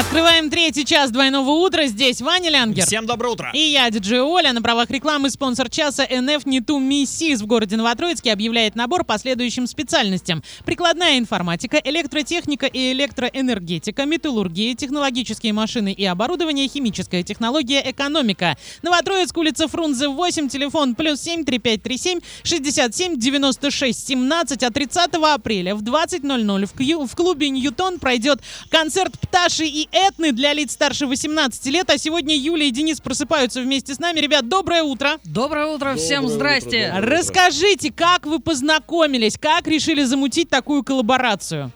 Открываем третий час двойного утра. Здесь Ваня Лянгер. Всем доброе утро. И я, диджей Оля, на правах рекламы спонсор часа NF Нету Миссис в городе Новотроицке объявляет набор по следующим специальностям. Прикладная информатика, электротехника и электроэнергетика, металлургия, технологические машины и оборудование, химическая технология, экономика. Новотроицк, улица Фрунзе, 8, телефон плюс 7 3537 67 96 17. А 30 апреля в 20.00 в, в клубе Ньютон пройдет концерт Пташи и Этны для лиц старше 18 лет. А сегодня Юля и Денис просыпаются вместе с нами. Ребят, доброе утро! Доброе утро, всем Доброе здрасте. утро, доброе. Расскажите, как вы познакомились, как решили замутить такую коллаборацию?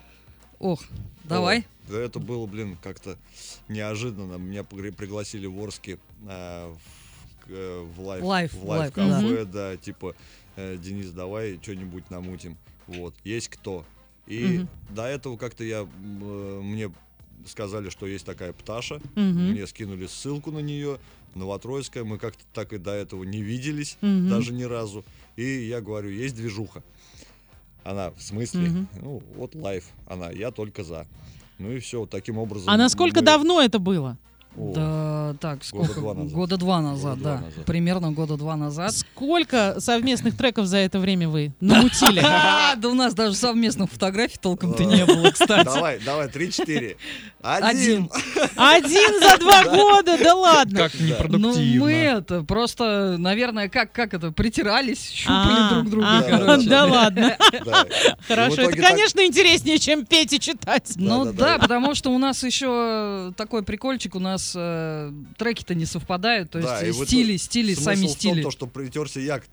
Ох, давай. Да это было, блин, как-то неожиданно. Меня пригласили в Орске э, в, э, в Live, Live, в Live, кафе, да, типа, э, Денис, давай что-нибудь намутим. Вот, есть кто. И Мгм. до этого как-то я, э, мне сказали, что есть такая пташа. Мгм. Мне скинули ссылку на нее. Новотроицкая. Мы как-то так и до этого не виделись. Мгм. даже ни разу. И я говорю, есть движуха. Она, в смысле? Мгм. Ну, вот лайф. Она, я только за. Ну и все, таким образом. А насколько мы- давно это было? О, Да, так, сколько? два назад. Года два назад, Года два да. назад. Примерно года два назад. Сколько совместных треков за это время вы намутили? Да у нас даже совместных фотографий толком-то не было, кстати. Давай, давай, три-четыре. Один. Один. Один за два года, да ладно. Как Ну, непродуктивно. мы это, просто, наверное, как, как это, притирались, щупали А, друг друга, а. Да ладно. Хорошо. Это, конечно, интереснее, чем петь и читать. Ну да, потому что у нас еще такой прикольчик, у нас э, треки-то не совпадают, то Да, есть вот стили, стили, Смысл сами в том, стили. то, что притерся я к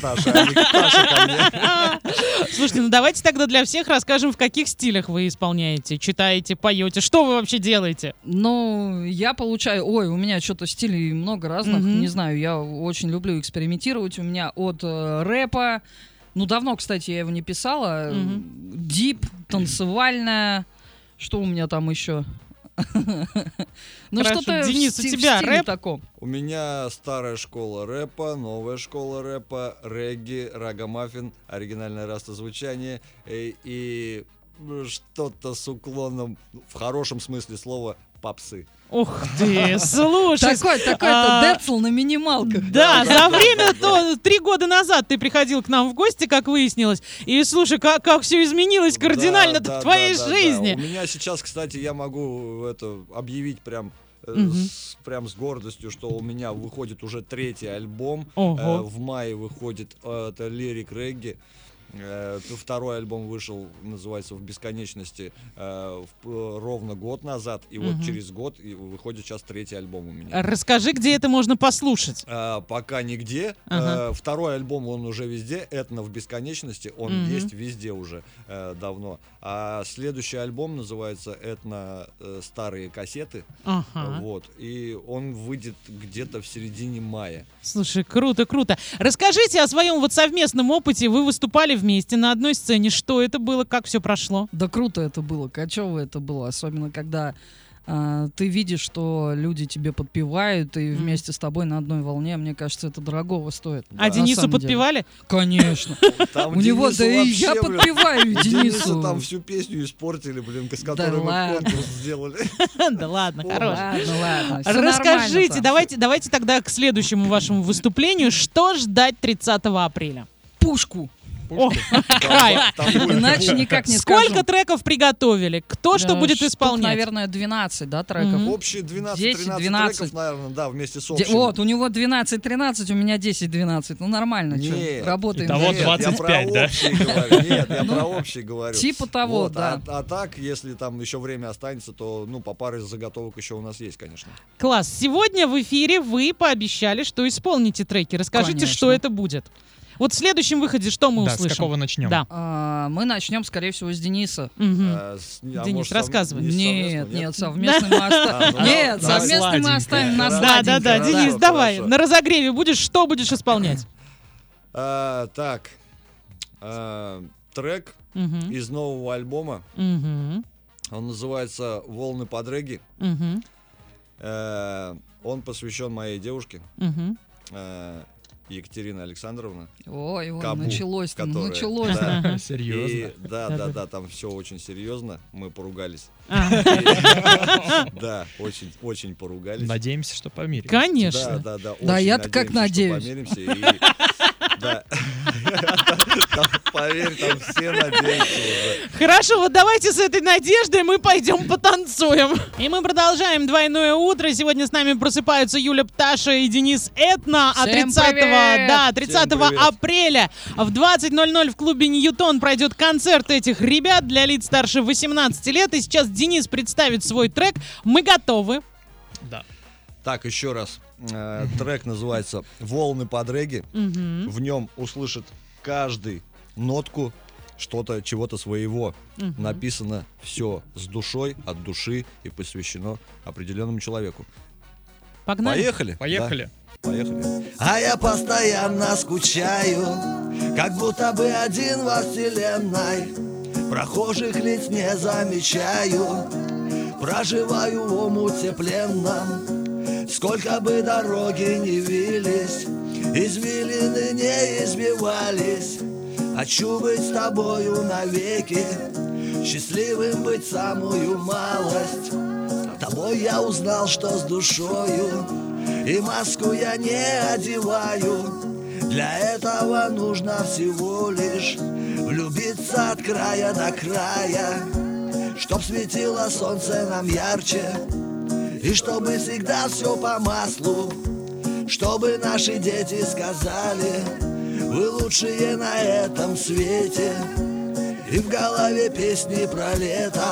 Таше, а не к Таше ко мне. Слушайте, ну давайте тогда для всех расскажем, в каких стилях вы исполняете, читаете, поете. Что вы вообще делаете? Ну, я получаю... Ой, у меня что-то стилей много разных. Не знаю, я очень люблю экспериментировать. У меня от э, рэпа... Ну, давно, кстати, я его не писала. Дип, танцевальная... Что у меня там еще? Ну, что-то Денис, у тебя рэп? таком. У меня старая школа рэпа, новая школа рэпа, регги, рагамаффин, оригинальное растозвучание э, и ну, что-то с уклоном, в хорошем смысле слова, попсы. Ух ты, слушай. Такой, такой-то а, Децл на минималках. Да, за время, то три года назад ты приходил к нам в гости, как выяснилось. И слушай, как, как все изменилось кардинально Да, в твоей да, да, да. жизни. У меня сейчас, кстати, я могу это объявить прям с, прям с гордостью, что у меня выходит уже третий альбом. Ого. Э, в мае выходит э, это лирик регги. Э, Второй альбом вышел, называется «В бесконечности» э, в- э, ровно год назад. И вот через год выходит сейчас третий альбом у меня. Расскажи, где это можно послушать. Пока нигде. Ага. Второй альбом, он уже везде. Этно в бесконечности. Он Мгм. есть везде уже давно. А следующий альбом называется Этно старые кассеты. Ага. Вот. И он выйдет где-то в середине мая. Слушай, круто, круто. Расскажите о своем вот совместном опыте. Вы выступали вместе на одной сцене. Что это было, как все прошло? Да круто это было, кочево это было, особенно когда а, ты видишь, что люди тебе подпевают и вместе с тобой на одной волне, мне кажется, это дорогого стоит. А на Денису самом деле. подпевали? Конечно. Там У него, да и я подпеваю Денису. там всю песню испортили, блин, с Да которой мы конкурс сделали. Да ладно, хорош. Расскажите, давайте, давайте тогда к следующему вашему выступлению. Что ждать 30 апреля? Пушку. Иначе никак не Сколько треков приготовили? Кто что будет исполнять? наверное, 12, да, треков? Общие 12-13 10, 12. треков, наверное, да, вместе с Де- общим. Вот, у него 12-13, у меня 10-12. Ну, нормально, Нет. работаем. Итого Нет, я 25, про да? Нет, я Ну, про общий говорю. Типа того, Вот, да. а, а так, если там еще время останется, то ну по паре заготовок еще у нас есть, конечно. Класс. Сегодня в эфире вы пообещали, что исполните треки. Расскажите, что это будет. Вот в следующем выходе что мы Да, с услышим? какого начнем? Да. А, мы начнем, скорее всего, с Дениса. Мгм. А, с- а Денис, может, рассказывай. не Нет, совместно, нет, совместный мы А, оставим. ну, Нет, давай. совместный мы оставим на Да, Да, да, Денис, давай. На разогреве будешь, что будешь исполнять? А, так, а, трек из нового альбома. Он называется "Волны подреги". Э, Он посвящен моей девушке. Екатерина Александровна. Ой, ой, Кабу, началось-то, которая- началось. Да. Серьезно. И да, да, да, там все очень серьезно. Мы поругались. Да, очень, очень поругались. Надеемся, что помирим. Да, Конечно. да, да. Да, очень я-то как надеюсь. помиримся, Да. Там, Поверь, там все надеются уже. Хорошо, вот давайте с этой надеждой мы пойдем потанцуем. И мы продолжаем двойное утро. Сегодня с нами просыпаются Юля Пташа и Денис Этна. А Всем 30, привет! да, 30 Всем привет! апреля в 20.00 в клубе Ньютон пройдет концерт этих ребят для лиц старше 18 лет. И сейчас Денис представит свой трек. Мы готовы. Да. Так, еще раз. Э, Трек называется «Волны под регги». Мгм, В нем услышит каждый нотку что-то, чего-то своего. мгм. Написано все с душой, от души и посвящено определенному человеку. Погнали. Поехали? Поехали. Да, поехали. А я постоянно скучаю, как будто бы один во вселенной. Прохожих лиц не замечаю, проживаю в омуте пленном. Сколько бы дороги не вились, извилины не избивались. Хочу быть с тобою навеки, счастливым быть самую малость. Тобой я узнал, что с душою. И маску я не одеваю. Для этого нужно всего лишь Влюбиться от края до края. Чтоб светило солнце нам ярче. И чтобы всегда все по маслу Чтобы наши дети сказали Вы лучшие на этом свете и в голове песни про лето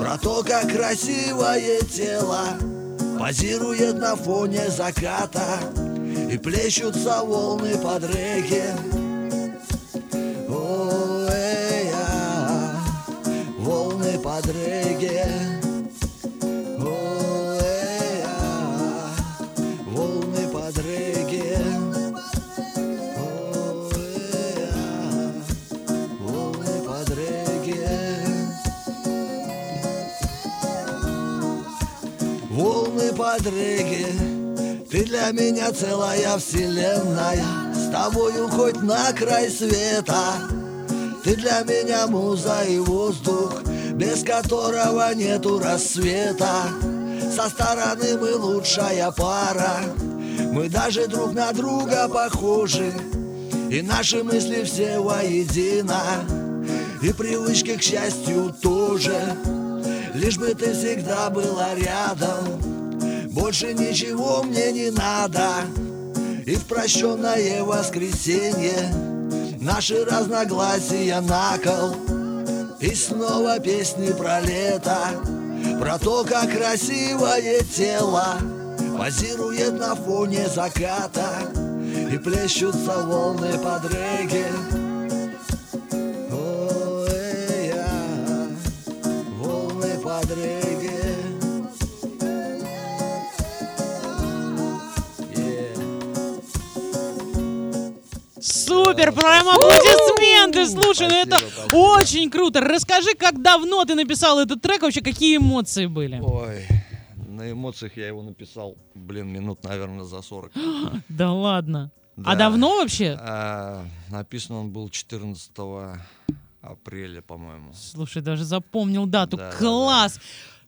Про то, как красивое тело Позирует на фоне заката И плещутся волны под регги О-э-я, Волны под регги под ты для меня целая вселенная, с тобою хоть на край света. Ты для меня муза и воздух, без которого нету рассвета. Со стороны мы лучшая пара, мы даже друг на друга похожи. И наши мысли все воедино И привычки к счастью тоже Лишь бы ты всегда была рядом Больше ничего мне не надо. И в прощенное воскресенье Наши разногласия на кол. И снова песни про лето Про то, как красивое тело Позирует на фоне заката И плещутся волны под регги Ой-я, волны под регги Супер, прям аплодисменты. Слушай, ну это очень круто. Расскажи, как давно ты написал этот трек, вообще какие эмоции были? Ой, на эмоциях я его написал, блин, минут, наверное, за 40. Да ладно. А Да. давно вообще? А, написан он был 14 апреля, по-моему. Слушай, даже запомнил дату. Да, да, Класс!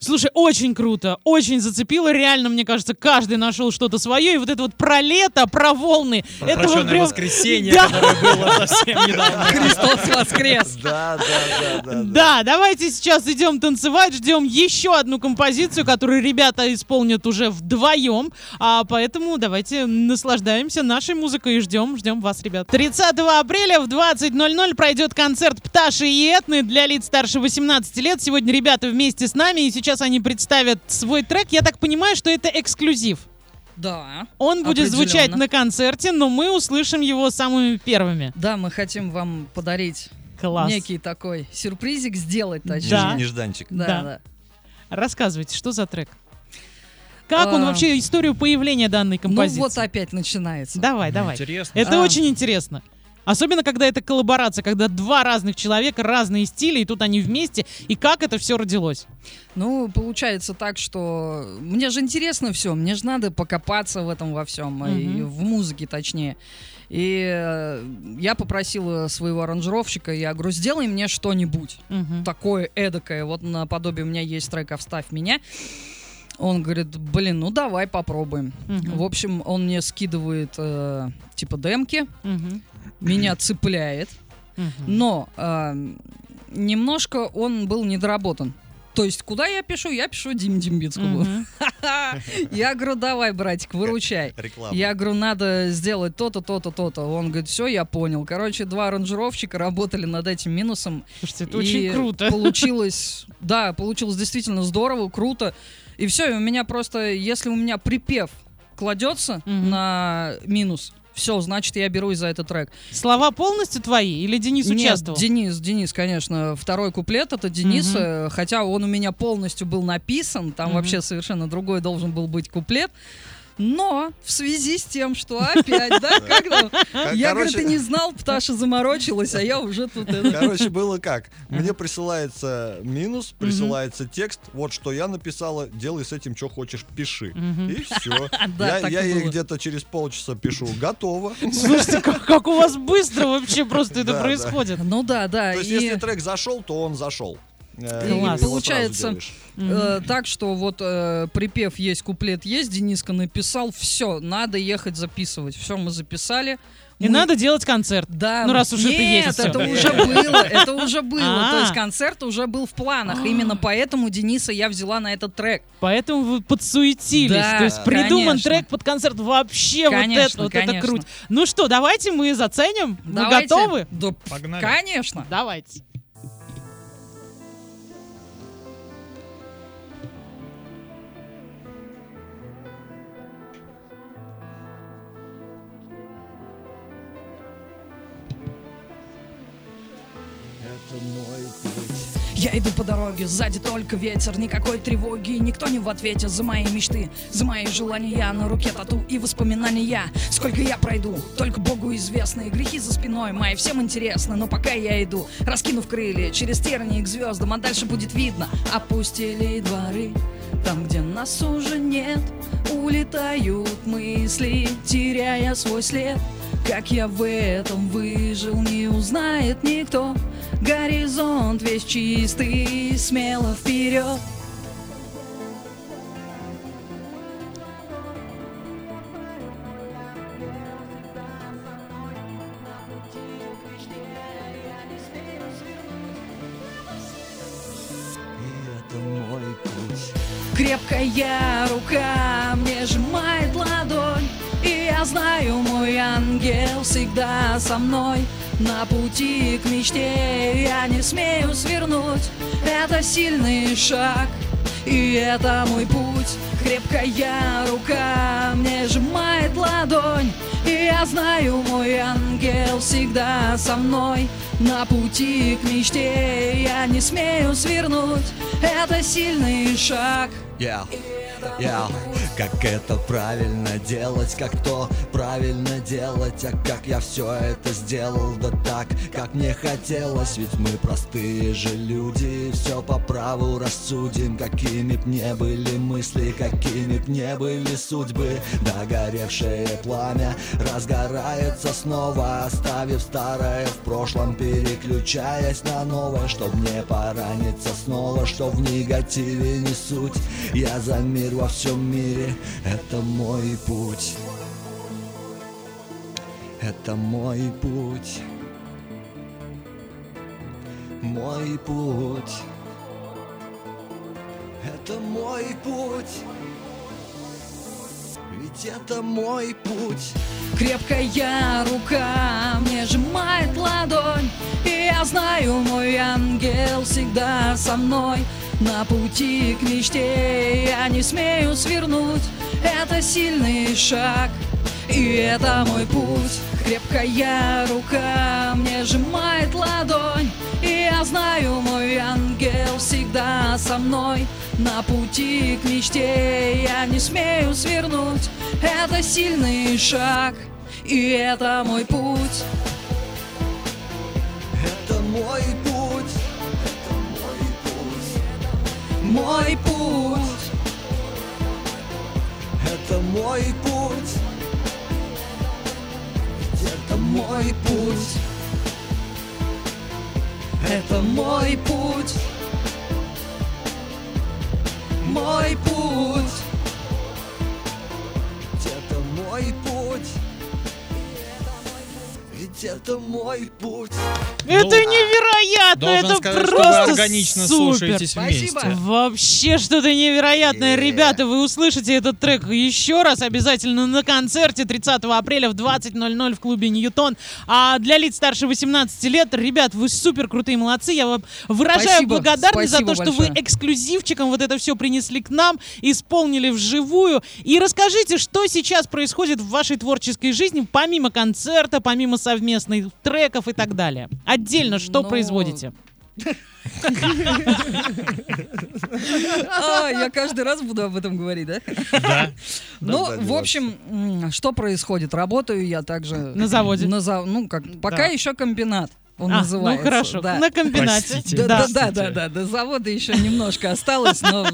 Слушай, очень круто, очень зацепило. Реально, мне кажется, каждый нашел что-то свое. И вот это вот про лето, про волны. это вот прям... воскресенье, Да. которое было совсем недавно. Христос воскрес! Да, да, да, да. Да, давайте сейчас идем танцевать, ждем еще одну композицию, которую ребята исполнят уже вдвоем, а поэтому давайте наслаждаемся нашей музыкой и ждем, ждем вас, ребят. 30 апреля в 20.00 пройдет концерт Пташи и Этны для лиц старше 18 лет. Сегодня ребята вместе с нами, и сейчас они представят свой трек. Я так понимаю, что это эксклюзив. Да. Он будет звучать на концерте, но мы услышим его самыми первыми. Да, мы хотим вам подарить Класс. некий такой сюрпризик, сделать точнее. Да. Нежданчик. Да, Да. да. Рассказывайте, что за трек? Как он А, вообще, историю появления данной Ну композиции? вот опять начинается. Давай, давай. Интересно. Это А. очень интересно. Особенно, когда это коллаборация, когда два разных человека, разные стили, и тут они вместе. И как это все родилось? Ну, получается так, что мне же интересно все, мне же надо покопаться в этом во всем, и Мгм. в музыке точнее. И э, я попросила своего аранжировщика, я говорю, сделай мне что-нибудь Мгм. такое эдакое. Вот наподобие у меня есть трек «Вставь меня». Он говорит, блин, ну давай попробуем. Мгм. В общем, он мне скидывает э, типа демки, Мгм. меня цепляет, Мгм. но э, немножко он был недоработан. То есть, куда я пишу? Я пишу Диме Дембицкому. Мгм. Я говорю, давай, братик, выручай. Я говорю, надо сделать то-то, то-то, то-то. Он говорит, все, я понял. Короче, два аранжировщика работали над этим минусом. Слушайте, это очень круто. Получилось, да, получилось действительно здорово, круто. И все, и у меня просто, если у меня припев кладется Мгм. на минус, все, значит, я берусь за этот трек. Слова полностью твои или Денис Нет, участвовал? Денис, Денис, конечно, второй куплет это Денис, э, хотя он у меня полностью был написан, там Мгм. вообще совершенно другой должен был быть куплет. Но в связи с тем, что опять, да, как там? Я говорю, ты не знал, Пташа заморочилась, а я уже тут... это- Короче, было как? Мне присылается минус, присылается текст. Вот что я написала, делай с этим, что хочешь, пиши. И все. Да, Я ей где-то через полчаса пишу. Готово. Слушайте, как, у вас быстро вообще просто это происходит. Ну да, да. То есть, если трек зашел, то он зашел. Э, И получается, э, так что вот э, припев есть, куплет есть, Дениска написал, все, надо ехать записывать. Все, мы записали. И Мы- надо делать концерт. Да. Ну, раз уж это Нет, есть это всё. уже было, это уже было. А. То есть концерт уже был в планах. Именно поэтому Дениса я взяла на этот трек. Поэтому вы подсуетились. Да, То есть придуман конечно. трек под концерт. Вообще вот Конечно, это, вот это конечно. круть. Ну что, давайте мы заценим. Мы Давайте. готовы? Да, Погнали. конечно. Давайте. Это мой путь. Я иду по дороге, сзади только ветер, никакой тревоги, никто не в ответе за мои мечты, за мои желания, на руке тату и воспоминания. Сколько я пройду, только Богу известны, грехи за спиной мои всем интересны, но пока я иду, раскинув крылья через тернии к звездам, а дальше будет видно, опустили дворы. Там, где нас уже нет, улетают мысли, теряя свой след. Как я в этом выжил, не узнает никто. Горизонт весь чистый, смело вперед. Крепкая рука мне сжимает ладонь И я знаю, мой ангел всегда со мной На пути к мечте. Я не смею свернуть. Это сильный шаг, и это мой путь. Крепкая рука мне сжимает ладонь. И я знаю, мой ангел всегда со мной. На пути к мечте я не смею свернуть. Это сильный шаг. Я, я, как это правильно делать, как то правильно делать, а как я все это сделал, да так, как мне хотелось, ведь мы простые же люди, все по праву рассудим, какими б не были мысли, какими б не были судьбы, догоревшее пламя разгорается снова, оставив старое в прошлом, переключаясь на новое, чтоб не пораниться снова, что в негативе не суть. Я за мир во всем мире, это мой путь. Это мой путь. Мой путь. Это мой путь. Ведь это мой путь. Крепкая рука мне сжимает ладонь И я знаю, мой ангел всегда со мной На пути к мечте я не смею свернуть. Это сильный шаг, и это мой путь. Крепкая рука мне сжимает ладонь И я знаю, мой ангел всегда со мной. На пути к мечте я не смею свернуть. Это сильный шаг, и это мой путь. Мой путь, это мой путь, мой путь, это мой путь, это мой путь, это мой путь, мой путь, Ведь это мой путь. Это Ну, невероятно! Это сказать, что просто вы органично супер! слушаетесь Спасибо. вместе. Вообще что-то невероятное. Е. Ребята, вы услышите этот трек еще раз обязательно на концерте 30 апреля в 20.00 в клубе Ньютон. А для лиц старше 18 лет, ребят, вы супер крутые молодцы. Я вам выражаю Спасибо. благодарность за Спасибо то, что вы большое. эксклюзивчиком вот это все принесли к нам, исполнили вживую. И расскажите, что сейчас происходит в вашей творческой жизни, помимо концерта, помимо совместных треков и так далее. Отдельно что Ну, производите? А, я каждый раз буду об этом говорить, да? Да. Ну, да, в общем, что происходит? Работаю я также... На заводе. На за- Ну, как, пока еще комбинат. Он А, называется. ну хорошо, да. на комбинате. Простите. Да, Да. да, да, да, да, до завода еще немножко осталось, но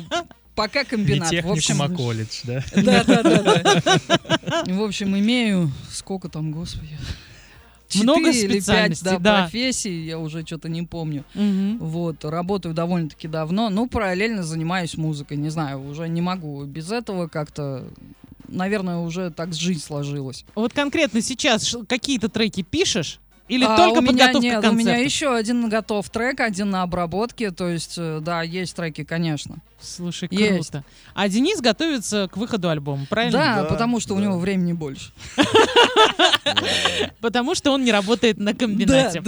пока Не комбинат. В техникум, общем, а колледж, да? да, да, да, да. В общем, имею сколько там, господи. Много специальностей, да, да. профессий, я уже что-то не помню. Мгм. Вот, работаю довольно-таки давно, ну, параллельно занимаюсь музыкой, не знаю, уже не могу без этого как-то, наверное, уже так жизнь сложилась. Вот конкретно сейчас какие-то треки пишешь? Или А, только у меня подготовка нет, к у меня еще один готов трек, один на обработке, то есть, э, да, есть треки, конечно. Слушай, Есть. круто. А Денис готовится к выходу альбома, правильно? Да, Да, потому что у да. него времени больше. Потому что он не работает на комбинате.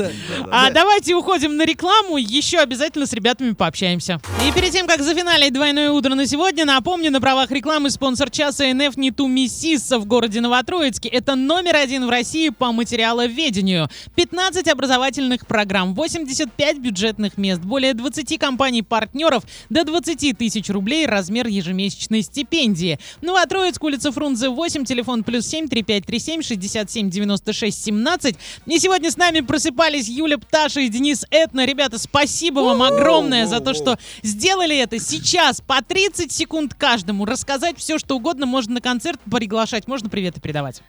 А давайте уходим на рекламу, еще обязательно с ребятами пообщаемся. И перед тем, как зафиналить двойное утро на сегодня, напомню, на правах рекламы спонсор часа НФ не ту Миссиса в городе Новотроицке. Это номер один в России по материаловедению. 15 образовательных программ, 85 бюджетных мест, более 20 компаний-партнеров, до 20 тысяч рублей размер ежемесячной стипендии. Новотроицк, улица Фрунзе 8, телефон плюс 7 3537 67 96 17. И сегодня с нами просыпались Юля Пташа и Денис Этно. Ребята, спасибо вам огромное за то, что сделали это. Сейчас по 30 секунд каждому. Рассказать все, что угодно. Можно на концерт приглашать, можно приветы передавать.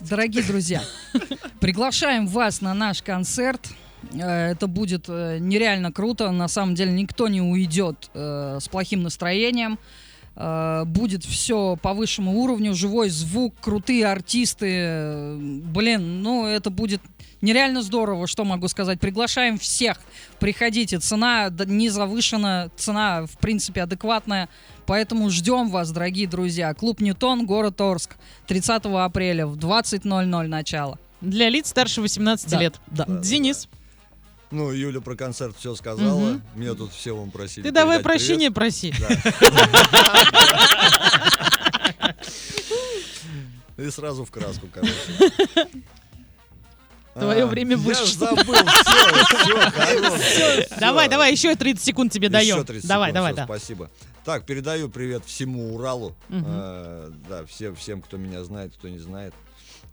Дорогие друзья, приглашаем вас на наш концерт. Э, Это будет э, нереально круто. На самом деле никто не уйдет э, с плохим настроением. Будет все по высшему уровню, живой звук, крутые артисты. Блин, ну это будет нереально здорово, что могу сказать. Приглашаем всех. Приходите. Цена не завышена, цена в принципе адекватная. Поэтому ждем вас, дорогие друзья. Клуб Ньютон, город Орск. 30 апреля в 20.00 начало. Для лиц старше 18 Да, лет. да. Денис, Ну, Юля про концерт все сказала. Мгм. Меня тут все вам просили. ты давай прощения проси. привет. И сразу в краску, короче. Твое А, время Я вышло. ж забыл, все. Давай, давай, еще 30 секунд тебе даем. Еще 30 Давай, давай, да. Спасибо. Так, передаю привет всему Уралу. Э, да, всем, всем, кто меня знает, кто не знает.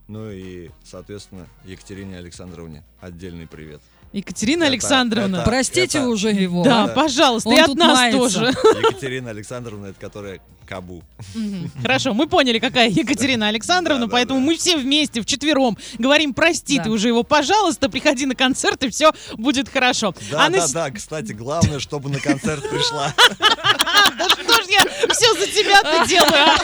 Ну и, соответственно, Екатерине Александровне отдельный привет. Екатерина Это- Александровна. это- Простите это- уже его. Да, Да. пожалуйста, Он и от тут нас мается. тоже. Екатерина Александровна, это которая Кабу. Хорошо, мы поняли, какая Екатерина Александровна, поэтому мы все вместе, вчетвером, говорим, прости ты уже его, пожалуйста, приходи на концерт, и все будет хорошо. Да, А да, да, кстати, главное, чтобы на концерт пришла. Да что ж я все за тебя-то делаю, а?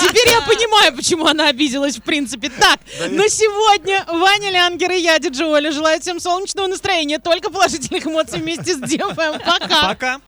Теперь я понимаю, почему она обиделась, в принципе. Так, на сегодня Ваня Лянгер и я, Диджи Оля, желаю всем солнечного настроения, только положительных эмоций вместе с Дефом. Пока! Пока.